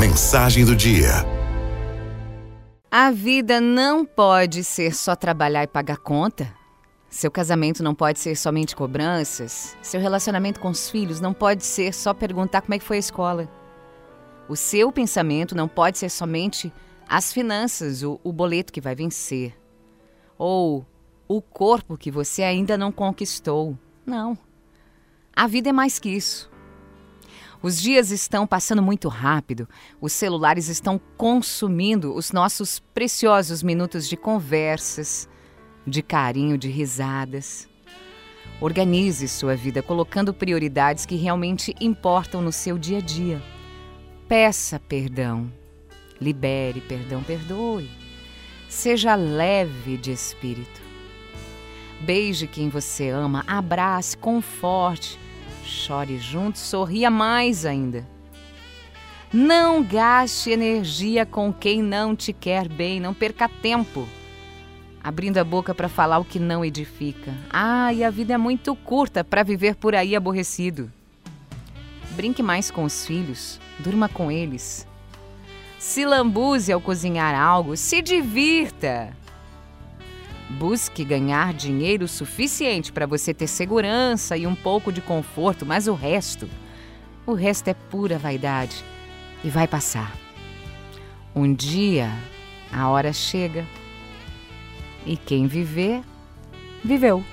Mensagem do dia. A vida não pode ser só trabalhar e pagar conta. Seu casamento não pode ser somente cobranças. Seu relacionamento com os filhos não pode ser só perguntar como é que foi a escola. O seu pensamento não pode ser somente as finanças, o, o boleto que vai vencer. Ou o corpo que você ainda não conquistou. Não. A vida é mais que isso. Os dias estão passando muito rápido, os celulares estão consumindo os nossos preciosos minutos de conversas, de carinho, de risadas. Organize sua vida colocando prioridades que realmente importam no seu dia a dia. Peça perdão. Libere perdão, perdoe. Seja leve de espírito. Beije quem você ama, abrace, conforte Chore junto, sorria mais ainda. Não gaste energia com quem não te quer bem, não perca tempo abrindo a boca para falar o que não edifica. Ah, e a vida é muito curta para viver por aí aborrecido. Brinque mais com os filhos, durma com eles. Se lambuze ao cozinhar algo, se divirta. Busque ganhar dinheiro suficiente para você ter segurança e um pouco de conforto, mas o resto, o resto é pura vaidade e vai passar. Um dia a hora chega e quem viver, viveu.